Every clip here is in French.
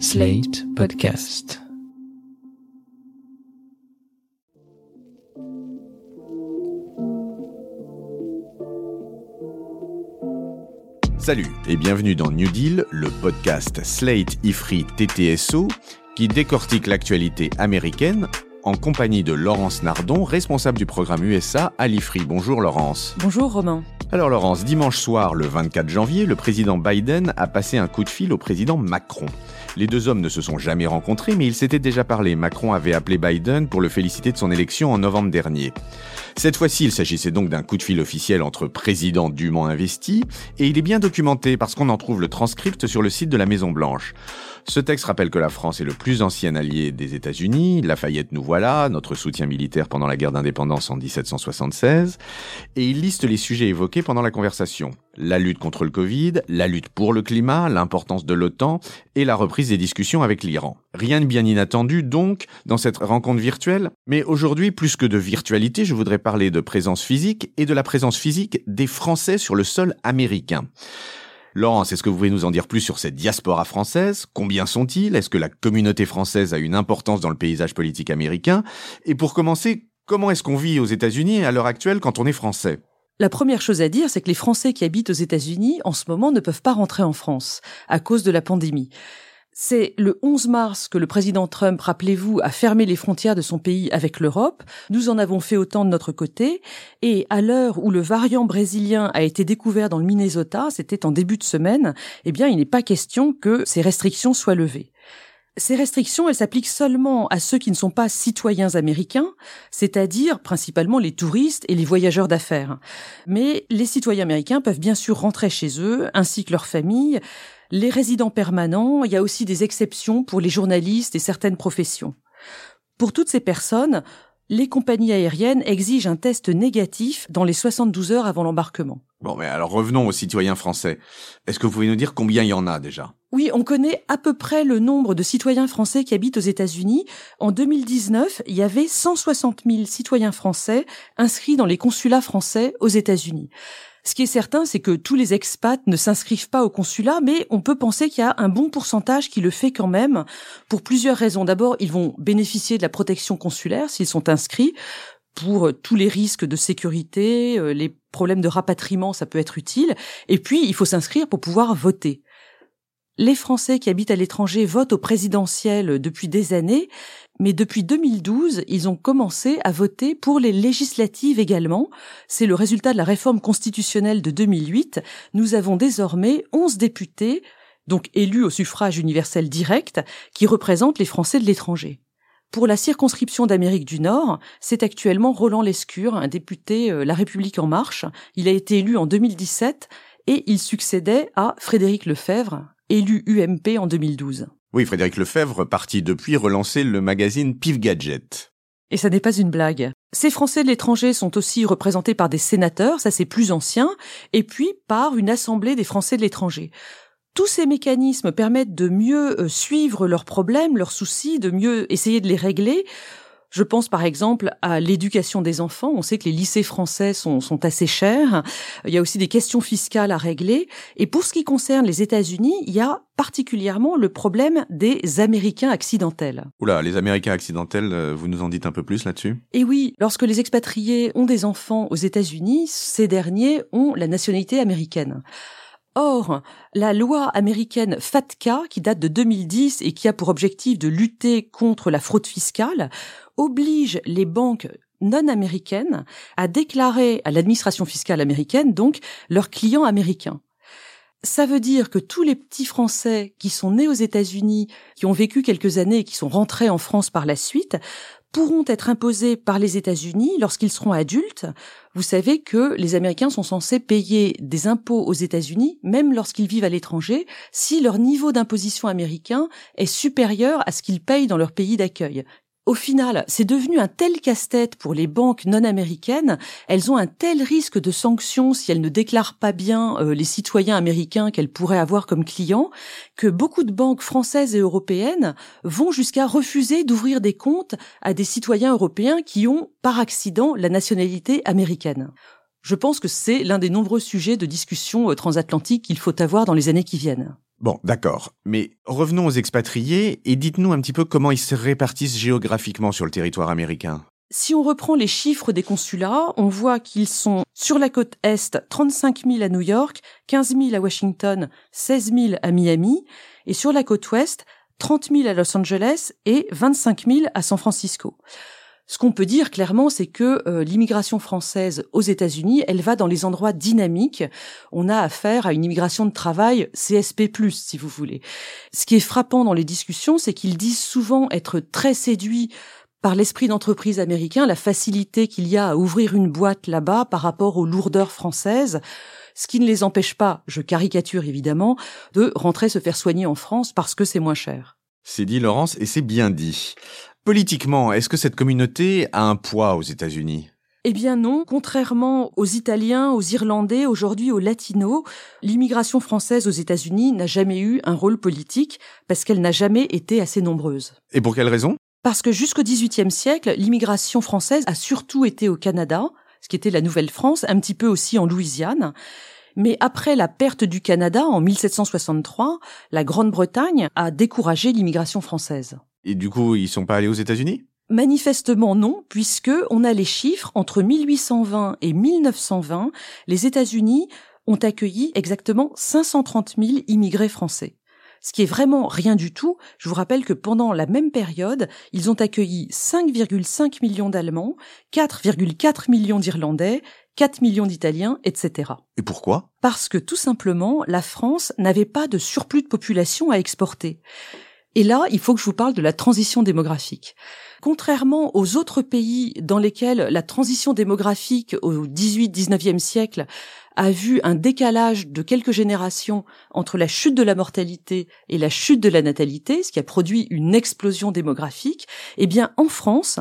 Slate Podcast. Salut et bienvenue dans New Deal, le podcast Slate Ifri TTSO qui décortique l'actualité américaine en compagnie de Laurence Nardon, responsable du programme USA à l'Ifri. Bonjour Laurence. Bonjour Romain. Alors Laurence, dimanche soir, le 24 janvier, le président Biden a passé un coup de fil au président Macron. Les deux hommes ne se sont jamais rencontrés, mais ils s'étaient déjà parlé. Macron avait appelé Biden pour le féliciter de son élection en novembre dernier. Cette fois-ci, il s'agissait donc d'un coup de fil officiel entre présidents dûment investis, et il est bien documenté parce qu'on en trouve le transcript sur le site de la Maison Blanche. Ce texte rappelle que la France est le plus ancien allié des États-Unis, Lafayette nous voilà, notre soutien militaire pendant la guerre d'indépendance en 1776, et il liste les sujets évoqués pendant la conversation. La lutte contre le Covid, la lutte pour le climat, l'importance de l'OTAN et la reprise des discussions avec l'Iran. Rien de bien inattendu donc dans cette rencontre virtuelle, mais aujourd'hui plus que de virtualité, je voudrais parler de présence physique et de la présence physique des Français sur le sol américain. Laurence, est-ce que vous pouvez nous en dire plus sur cette diaspora française? Combien sont-ils? Est-ce que la communauté française a une importance dans le paysage politique américain? Et pour commencer, comment est-ce qu'on vit aux États-Unis à l'heure actuelle quand on est français? La première chose à dire, c'est que les Français qui habitent aux États-Unis, en ce moment, ne peuvent pas rentrer en France à cause de la pandémie. C'est le 11 mars que le président Trump, rappelez-vous, a fermé les frontières de son pays avec l'Europe. Nous en avons fait autant de notre côté. Et à l'heure où le variant brésilien a été découvert dans le Minnesota, c'était en début de semaine, eh bien, il n'est pas question que ces restrictions soient levées. Ces restrictions, elles s'appliquent seulement à ceux qui ne sont pas citoyens américains, c'est-à-dire principalement les touristes et les voyageurs d'affaires. Mais les citoyens américains peuvent bien sûr rentrer chez eux, ainsi que leurs familles, les résidents permanents, il y a aussi des exceptions pour les journalistes et certaines professions. Pour toutes ces personnes, les compagnies aériennes exigent un test négatif dans les 72 heures avant l'embarquement. Bon, mais alors revenons aux citoyens français. Est-ce que vous pouvez nous dire combien il y en a déjà? Oui, on connaît à peu près le nombre de citoyens français qui habitent aux États-Unis. En 2019, il y avait 160 000 citoyens français inscrits dans les consulats français aux États-Unis. Ce qui est certain, c'est que tous les expats ne s'inscrivent pas au consulat, mais on peut penser qu'il y a un bon pourcentage qui le fait quand même, pour plusieurs raisons. D'abord, ils vont bénéficier de la protection consulaire s'ils sont inscrits pour tous les risques de sécurité, euh, les problèmes de rapatriement, ça peut être utile. Et puis, il faut s'inscrire pour pouvoir voter. Les Français qui habitent à l'étranger votent au présidentiel depuis des années, mais depuis 2012, ils ont commencé à voter pour les législatives également. C'est le résultat de la réforme constitutionnelle de 2008. Nous avons désormais 11 députés, donc élus au suffrage universel direct, qui représentent les Français de l'étranger. Pour la circonscription d'Amérique du Nord, c'est actuellement Roland Lescure, un député euh, La République en marche. Il a été élu en 2017 et il succédait à Frédéric Lefebvre, élu UMP en 2012. Oui, Frédéric Lefebvre, parti depuis relancer le magazine Pif Gadget. Et ça n'est pas une blague. Ces Français de l'étranger sont aussi représentés par des sénateurs, ça c'est plus ancien, et puis par une assemblée des Français de l'étranger. Tous ces mécanismes permettent de mieux euh, suivre leurs problèmes, leurs soucis, de mieux essayer de les régler. Je pense par exemple à l'éducation des enfants. On sait que les lycées français sont, sont, assez chers. Il y a aussi des questions fiscales à régler. Et pour ce qui concerne les États-Unis, il y a particulièrement le problème des Américains accidentels. Oula, les Américains accidentels, euh, vous nous en dites un peu plus là-dessus? Et oui, lorsque les expatriés ont des enfants aux États-Unis, ces derniers ont la nationalité américaine. Or, la loi américaine FATCA, qui date de 2010 et qui a pour objectif de lutter contre la fraude fiscale, oblige les banques non américaines à déclarer à l'administration fiscale américaine donc leurs clients américains. Ça veut dire que tous les petits Français qui sont nés aux États-Unis, qui ont vécu quelques années et qui sont rentrés en France par la suite, pourront être imposés par les États-Unis lorsqu'ils seront adultes. Vous savez que les Américains sont censés payer des impôts aux États-Unis, même lorsqu'ils vivent à l'étranger, si leur niveau d'imposition américain est supérieur à ce qu'ils payent dans leur pays d'accueil. Au final, c'est devenu un tel casse-tête pour les banques non américaines, elles ont un tel risque de sanctions si elles ne déclarent pas bien euh, les citoyens américains qu'elles pourraient avoir comme clients, que beaucoup de banques françaises et européennes vont jusqu'à refuser d'ouvrir des comptes à des citoyens européens qui ont, par accident, la nationalité américaine. Je pense que c'est l'un des nombreux sujets de discussion euh, transatlantique qu'il faut avoir dans les années qui viennent. Bon, d'accord. Mais revenons aux expatriés et dites-nous un petit peu comment ils se répartissent géographiquement sur le territoire américain. Si on reprend les chiffres des consulats, on voit qu'ils sont sur la côte Est 35 000 à New York, 15 000 à Washington, 16 000 à Miami, et sur la côte Ouest 30 000 à Los Angeles et 25 000 à San Francisco. Ce qu'on peut dire clairement, c'est que euh, l'immigration française aux États-Unis, elle va dans les endroits dynamiques. On a affaire à une immigration de travail CSP+, si vous voulez. Ce qui est frappant dans les discussions, c'est qu'ils disent souvent être très séduits par l'esprit d'entreprise américain, la facilité qu'il y a à ouvrir une boîte là-bas par rapport aux lourdeurs françaises, ce qui ne les empêche pas, je caricature évidemment, de rentrer se faire soigner en France parce que c'est moins cher. C'est dit Laurence et c'est bien dit. Politiquement, est-ce que cette communauté a un poids aux États-Unis? Eh bien non, contrairement aux Italiens, aux Irlandais, aujourd'hui aux Latinos, l'immigration française aux États-Unis n'a jamais eu un rôle politique parce qu'elle n'a jamais été assez nombreuse. Et pour quelle raison? Parce que jusqu'au XVIIIe siècle, l'immigration française a surtout été au Canada, ce qui était la Nouvelle-France, un petit peu aussi en Louisiane. Mais après la perte du Canada en 1763, la Grande-Bretagne a découragé l'immigration française. Et du coup, ils sont pas allés aux États-Unis? Manifestement non, puisque on a les chiffres entre 1820 et 1920, les États-Unis ont accueilli exactement 530 000 immigrés français ce qui est vraiment rien du tout. Je vous rappelle que pendant la même période, ils ont accueilli 5,5 millions d'Allemands, 4,4 millions d'Irlandais, 4 millions d'Italiens, etc. Et pourquoi? Parce que tout simplement, la France n'avait pas de surplus de population à exporter. Et là, il faut que je vous parle de la transition démographique. Contrairement aux autres pays dans lesquels la transition démographique au 18-19e siècle a vu un décalage de quelques générations entre la chute de la mortalité et la chute de la natalité, ce qui a produit une explosion démographique, eh bien, en France,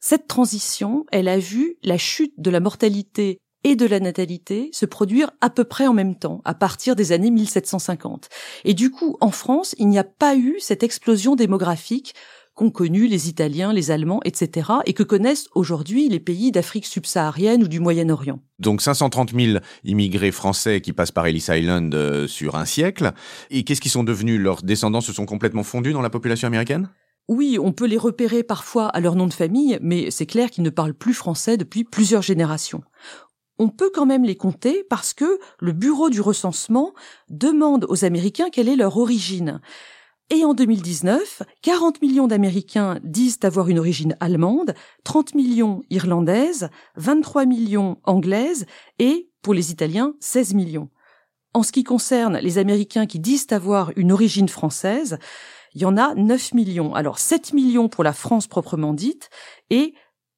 cette transition, elle a vu la chute de la mortalité et de la natalité se produire à peu près en même temps, à partir des années 1750. Et du coup, en France, il n'y a pas eu cette explosion démographique qu'ont connu les Italiens, les Allemands, etc., et que connaissent aujourd'hui les pays d'Afrique subsaharienne ou du Moyen-Orient. Donc 530 000 immigrés français qui passent par Ellis Island euh, sur un siècle. Et qu'est-ce qu'ils sont devenus? Leurs descendants se sont complètement fondus dans la population américaine? Oui, on peut les repérer parfois à leur nom de famille, mais c'est clair qu'ils ne parlent plus français depuis plusieurs générations. On peut quand même les compter parce que le Bureau du recensement demande aux Américains quelle est leur origine. Et en 2019, 40 millions d'Américains disent avoir une origine allemande, 30 millions irlandaises, 23 millions anglaises et, pour les Italiens, 16 millions. En ce qui concerne les Américains qui disent avoir une origine française, il y en a 9 millions. Alors 7 millions pour la France proprement dite et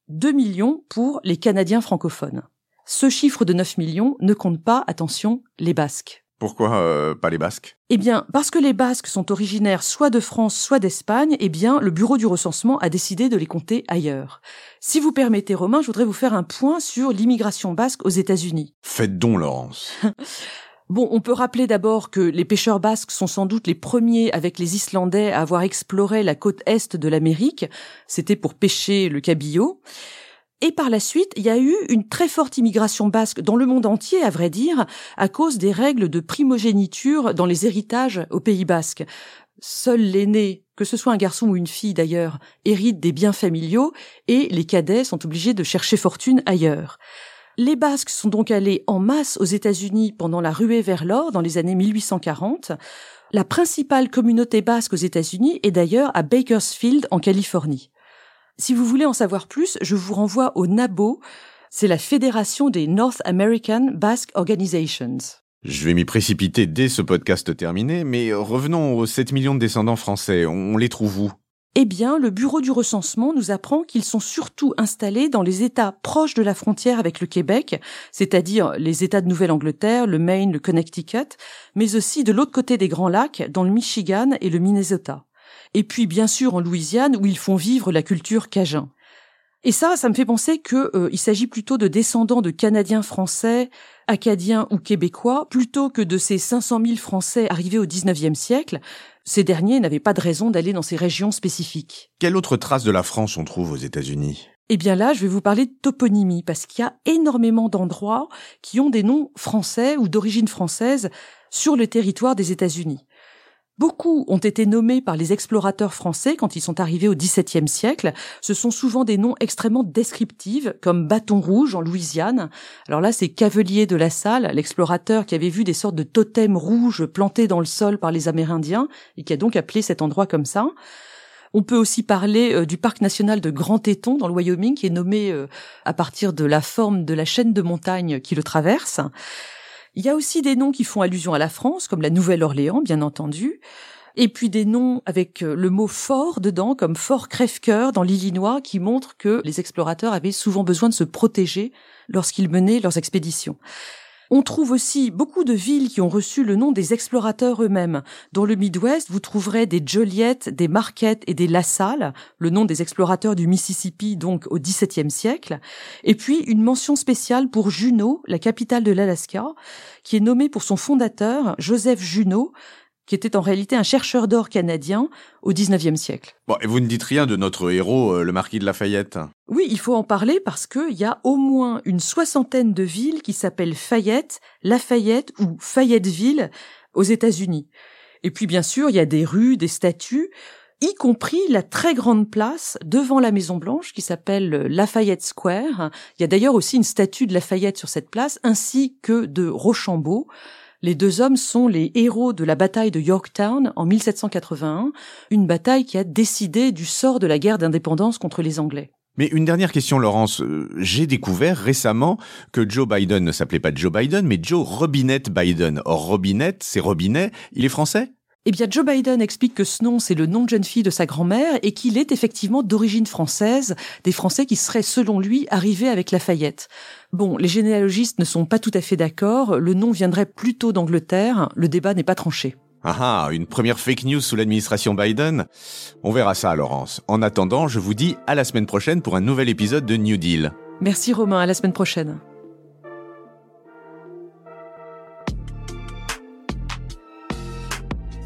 2 millions pour les Canadiens francophones. Ce chiffre de 9 millions ne compte pas, attention, les Basques. Pourquoi euh, pas les Basques? Eh bien, parce que les Basques sont originaires soit de France, soit d'Espagne, eh bien, le bureau du recensement a décidé de les compter ailleurs. Si vous permettez, Romain, je voudrais vous faire un point sur l'immigration basque aux États-Unis. Faites donc, Laurence. Bon, on peut rappeler d'abord que les pêcheurs basques sont sans doute les premiers avec les Islandais à avoir exploré la côte est de l'Amérique. C'était pour pêcher le cabillaud. Et par la suite, il y a eu une très forte immigration basque dans le monde entier, à vrai dire, à cause des règles de primogéniture dans les héritages au Pays basque. Seul l'aîné, que ce soit un garçon ou une fille d'ailleurs, hérite des biens familiaux et les cadets sont obligés de chercher fortune ailleurs. Les Basques sont donc allés en masse aux États-Unis pendant la ruée vers l'or dans les années 1840. La principale communauté basque aux États-Unis est d'ailleurs à Bakersfield en Californie. Si vous voulez en savoir plus, je vous renvoie au NABO, c'est la Fédération des North American Basque Organizations. Je vais m'y précipiter dès ce podcast terminé, mais revenons aux 7 millions de descendants français. On les trouve où? Eh bien, le Bureau du recensement nous apprend qu'ils sont surtout installés dans les États proches de la frontière avec le Québec, c'est-à-dire les États de Nouvelle-Angleterre, le Maine, le Connecticut, mais aussi de l'autre côté des Grands Lacs, dans le Michigan et le Minnesota et puis bien sûr en Louisiane où ils font vivre la culture cajun. Et ça, ça me fait penser qu'il euh, s'agit plutôt de descendants de Canadiens français, Acadiens ou Québécois, plutôt que de ces 500 000 Français arrivés au XIXe siècle. Ces derniers n'avaient pas de raison d'aller dans ces régions spécifiques. Quelle autre trace de la France on trouve aux États-Unis? Eh bien là, je vais vous parler de toponymie, parce qu'il y a énormément d'endroits qui ont des noms français ou d'origine française sur le territoire des États-Unis. Beaucoup ont été nommés par les explorateurs français quand ils sont arrivés au XVIIe siècle. Ce sont souvent des noms extrêmement descriptifs, comme Bâton Rouge en Louisiane. Alors là, c'est Cavelier de la Salle, l'explorateur qui avait vu des sortes de totems rouges plantés dans le sol par les Amérindiens et qui a donc appelé cet endroit comme ça. On peut aussi parler euh, du parc national de Grand Téton dans le Wyoming, qui est nommé euh, à partir de la forme de la chaîne de montagne qui le traverse. Il y a aussi des noms qui font allusion à la France, comme la Nouvelle-Orléans, bien entendu. Et puis des noms avec euh, le mot fort dedans, comme Fort Crève-Cœur dans l'Illinois, qui montre que les explorateurs avaient souvent besoin de se protéger lorsqu'ils menaient leurs expéditions. On trouve aussi beaucoup de villes qui ont reçu le nom des explorateurs eux-mêmes. Dans le Midwest, vous trouverez des Joliet, des Marquette et des LaSalle, le nom des explorateurs du Mississippi donc au XVIIe siècle. Et puis une mention spéciale pour Juneau, la capitale de l'Alaska, qui est nommée pour son fondateur, Joseph Juneau, qui était en réalité un chercheur d'or canadien au XIXe siècle. Bon, et vous ne dites rien de notre héros, euh, le marquis de Lafayette Oui, il faut en parler parce qu'il y a au moins une soixantaine de villes qui s'appellent Fayette, Lafayette ou Fayetteville aux États-Unis. Et puis bien sûr, il y a des rues, des statues, y compris la très grande place devant la Maison Blanche qui s'appelle Lafayette Square. Il y a d'ailleurs aussi une statue de Lafayette sur cette place, ainsi que de Rochambeau. Les deux hommes sont les héros de la bataille de Yorktown en 1781, une bataille qui a décidé du sort de la guerre d'indépendance contre les Anglais. Mais une dernière question, Laurence. Euh, j'ai découvert récemment que Joe Biden ne s'appelait pas Joe Biden, mais Joe Robinette Biden. Or, Robinette, c'est Robinet. Il est français? Eh bien, Joe Biden explique que ce nom, c'est le nom de jeune fille de sa grand-mère et qu'il est effectivement d'origine française, des Français qui seraient, selon lui, arrivés avec Lafayette. Bon, les généalogistes ne sont pas tout à fait d'accord, le nom viendrait plutôt d'Angleterre, le débat n'est pas tranché. Ah ah, une première fake news sous l'administration Biden On verra ça, Laurence. En attendant, je vous dis à la semaine prochaine pour un nouvel épisode de New Deal. Merci Romain, à la semaine prochaine.